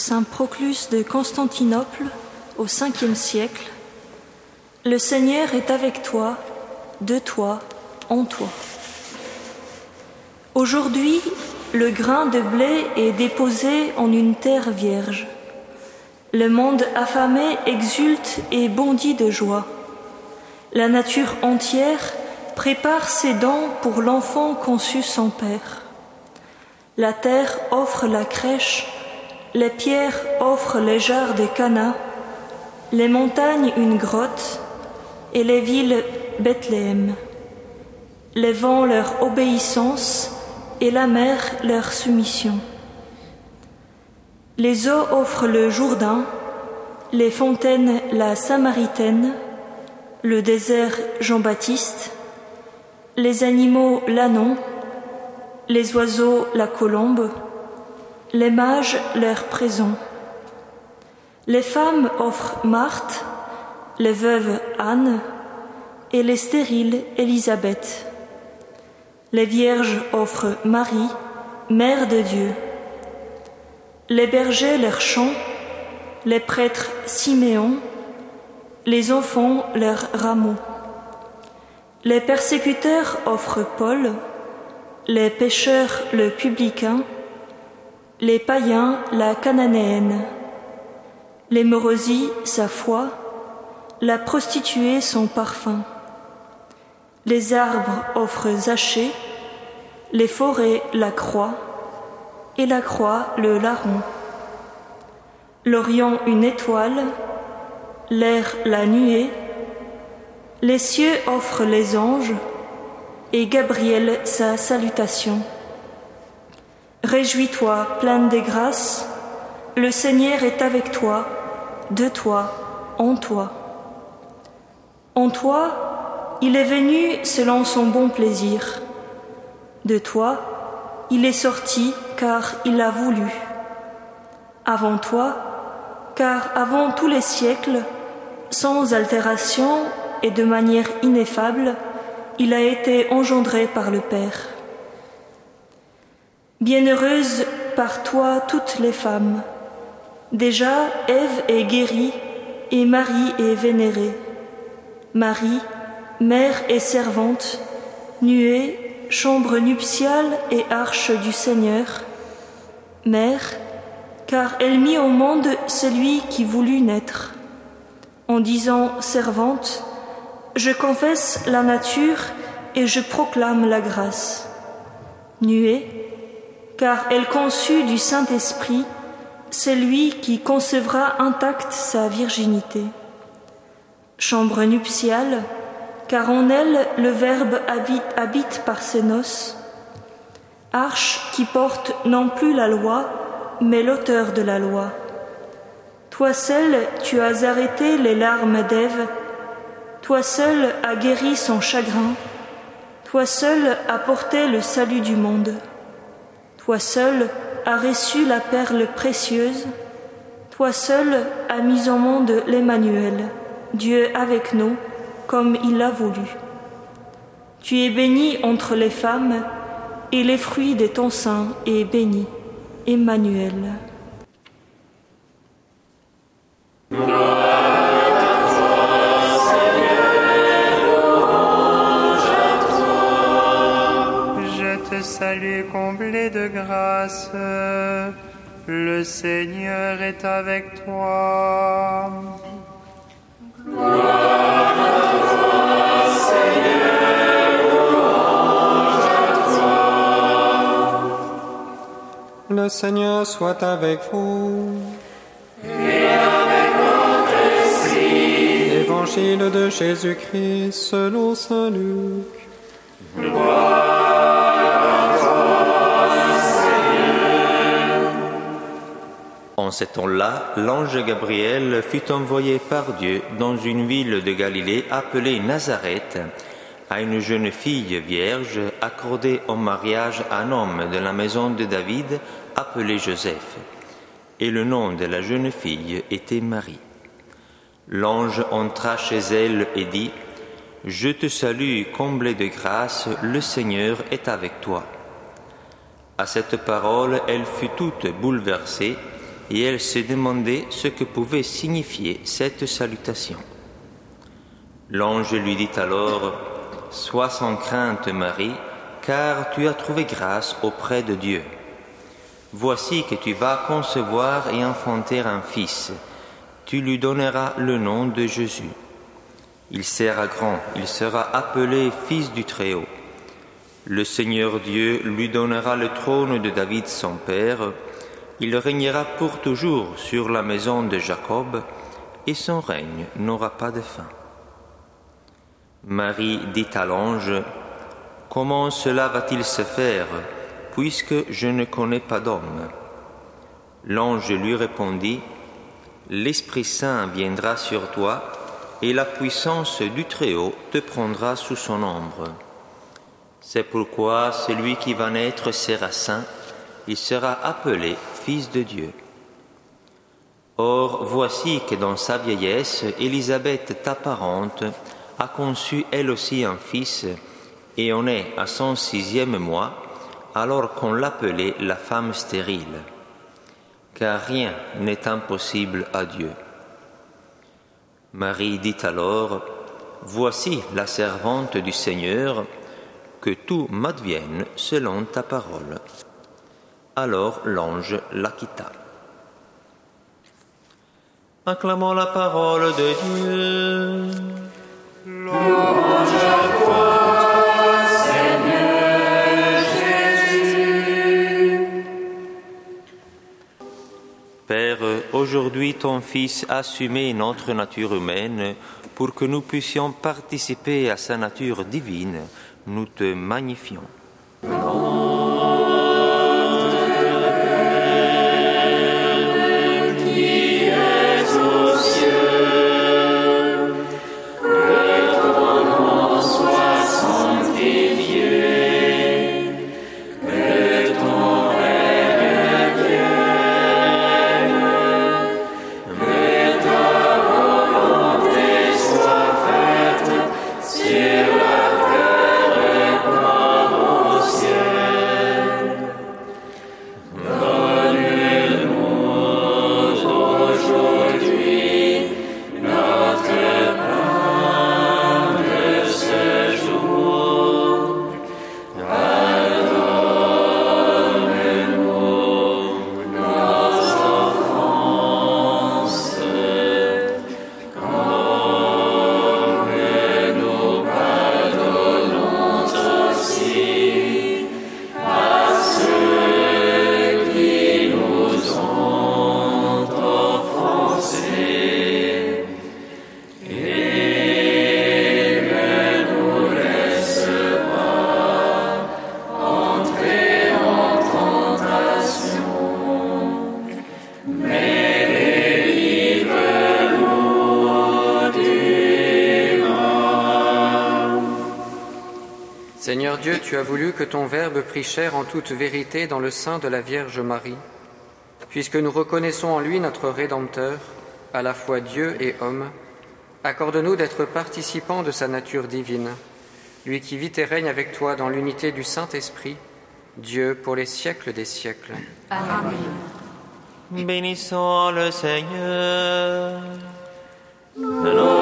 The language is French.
saint Proclus de Constantinople au 5e siècle. Le Seigneur est avec toi, de toi, en toi. Aujourd'hui, le grain de blé est déposé en une terre vierge. Le monde affamé exulte et bondit de joie. La nature entière prépare ses dents pour l'enfant conçu sans père. La terre offre la crèche, les pierres offrent les jarres de Cana, les montagnes une grotte et les villes Bethléem. Les vents leur obéissance et la mer leur soumission. Les eaux offrent le Jourdain, les fontaines la Samaritaine, le désert Jean-Baptiste, les animaux l'anon, les oiseaux la colombe, les mages leur présent. Les femmes offrent Marthe, les veuves Anne et les stériles Élisabeth. Les vierges offrent Marie, Mère de Dieu. Les bergers leur chant, les prêtres Siméon, les enfants leurs rameaux. Les persécuteurs offrent Paul, les pécheurs le publicain, les païens la cananéenne, les morosies sa foi, la prostituée son parfum. Les arbres offrent Zachée, les forêts la croix, et la croix le larron. L'Orient une étoile, l'air la nuée, les cieux offrent les anges, et Gabriel sa salutation. Réjouis-toi, pleine de grâces, le Seigneur est avec toi, de toi, en toi. En toi, il est venu selon son bon plaisir. De toi, il est sorti car il a voulu. Avant toi, car avant tous les siècles, sans altération et de manière ineffable, il a été engendré par le Père. Bienheureuse par toi toutes les femmes. Déjà Ève est guérie et Marie est vénérée. Marie, mère et servante, nuée, chambre nuptiale et arche du Seigneur. Mère, car elle mit au monde celui qui voulut naître. En disant servante, je confesse la nature et je proclame la grâce. Nuée, car elle conçut du Saint-Esprit celui qui concevra intacte sa virginité. Chambre nuptiale, car en elle le Verbe habite, par ses noces. Arche qui porte non plus la loi, mais l'auteur de la loi. Toi seul, tu as arrêté les larmes d'Ève toi seul as guéri son chagrin, toi seul as porté le salut du monde, toi seul as reçu la perle précieuse, toi seul as mis au monde l'Emmanuel, Dieu avec nous, comme il l'a voulu. Tu es béni entre les femmes, et les fruits de ton sein est béni, Emmanuel. Salut comblé de grâce, le Seigneur est avec toi. Gloire à toi, Seigneur, louange à toi. Le Seigneur soit avec vous. Et avec votre esprit. Évangile de Jésus-Christ selon Saint Luc. Gloire En ce temps-là, l'ange Gabriel fut envoyé par Dieu dans une ville de Galilée appelée Nazareth à une jeune fille vierge accordée en mariage à un homme de la maison de David appelé Joseph. Et le nom de la jeune fille était Marie. L'ange entra chez elle et dit, Je te salue, comblée de grâce, le Seigneur est avec toi. À cette parole, elle fut toute bouleversée et elle se demandait ce que pouvait signifier cette salutation. L'ange lui dit alors, Sois sans crainte Marie, car tu as trouvé grâce auprès de Dieu. Voici que tu vas concevoir et enfanter un fils. Tu lui donneras le nom de Jésus. Il sera grand, il sera appelé Fils du Très-Haut. Le Seigneur Dieu lui donnera le trône de David son père. Il régnera pour toujours sur la maison de Jacob, et son règne n'aura pas de fin. Marie dit à l'ange, Comment cela va-t-il se faire, puisque je ne connais pas d'homme? L'ange lui répondit, L'Esprit Saint viendra sur toi, et la puissance du Très-Haut te prendra sous son ombre. C'est pourquoi celui qui va naître sera saint, il sera appelé Fils de Dieu. Or, voici que dans sa vieillesse, Élisabeth, ta parente, a conçu elle aussi un fils, et on est à son sixième mois, alors qu'on l'appelait la femme stérile, car rien n'est impossible à Dieu. Marie dit alors, Voici la servante du Seigneur, que tout m'advienne selon ta parole. Alors l'ange la quitta. Acclamons la parole de Dieu. Père, aujourd'hui ton Fils a assumé notre nature humaine pour que nous puissions participer à sa nature divine. Nous te magnifions. Seigneur Dieu, tu as voulu que ton Verbe prit chair en toute vérité dans le sein de la Vierge Marie, puisque nous reconnaissons en lui notre Rédempteur, à la fois Dieu et homme. Accorde-nous d'être participants de sa nature divine, lui qui vit et règne avec toi dans l'unité du Saint-Esprit, Dieu pour les siècles des siècles. Amen. Bénissons le Seigneur. Alors,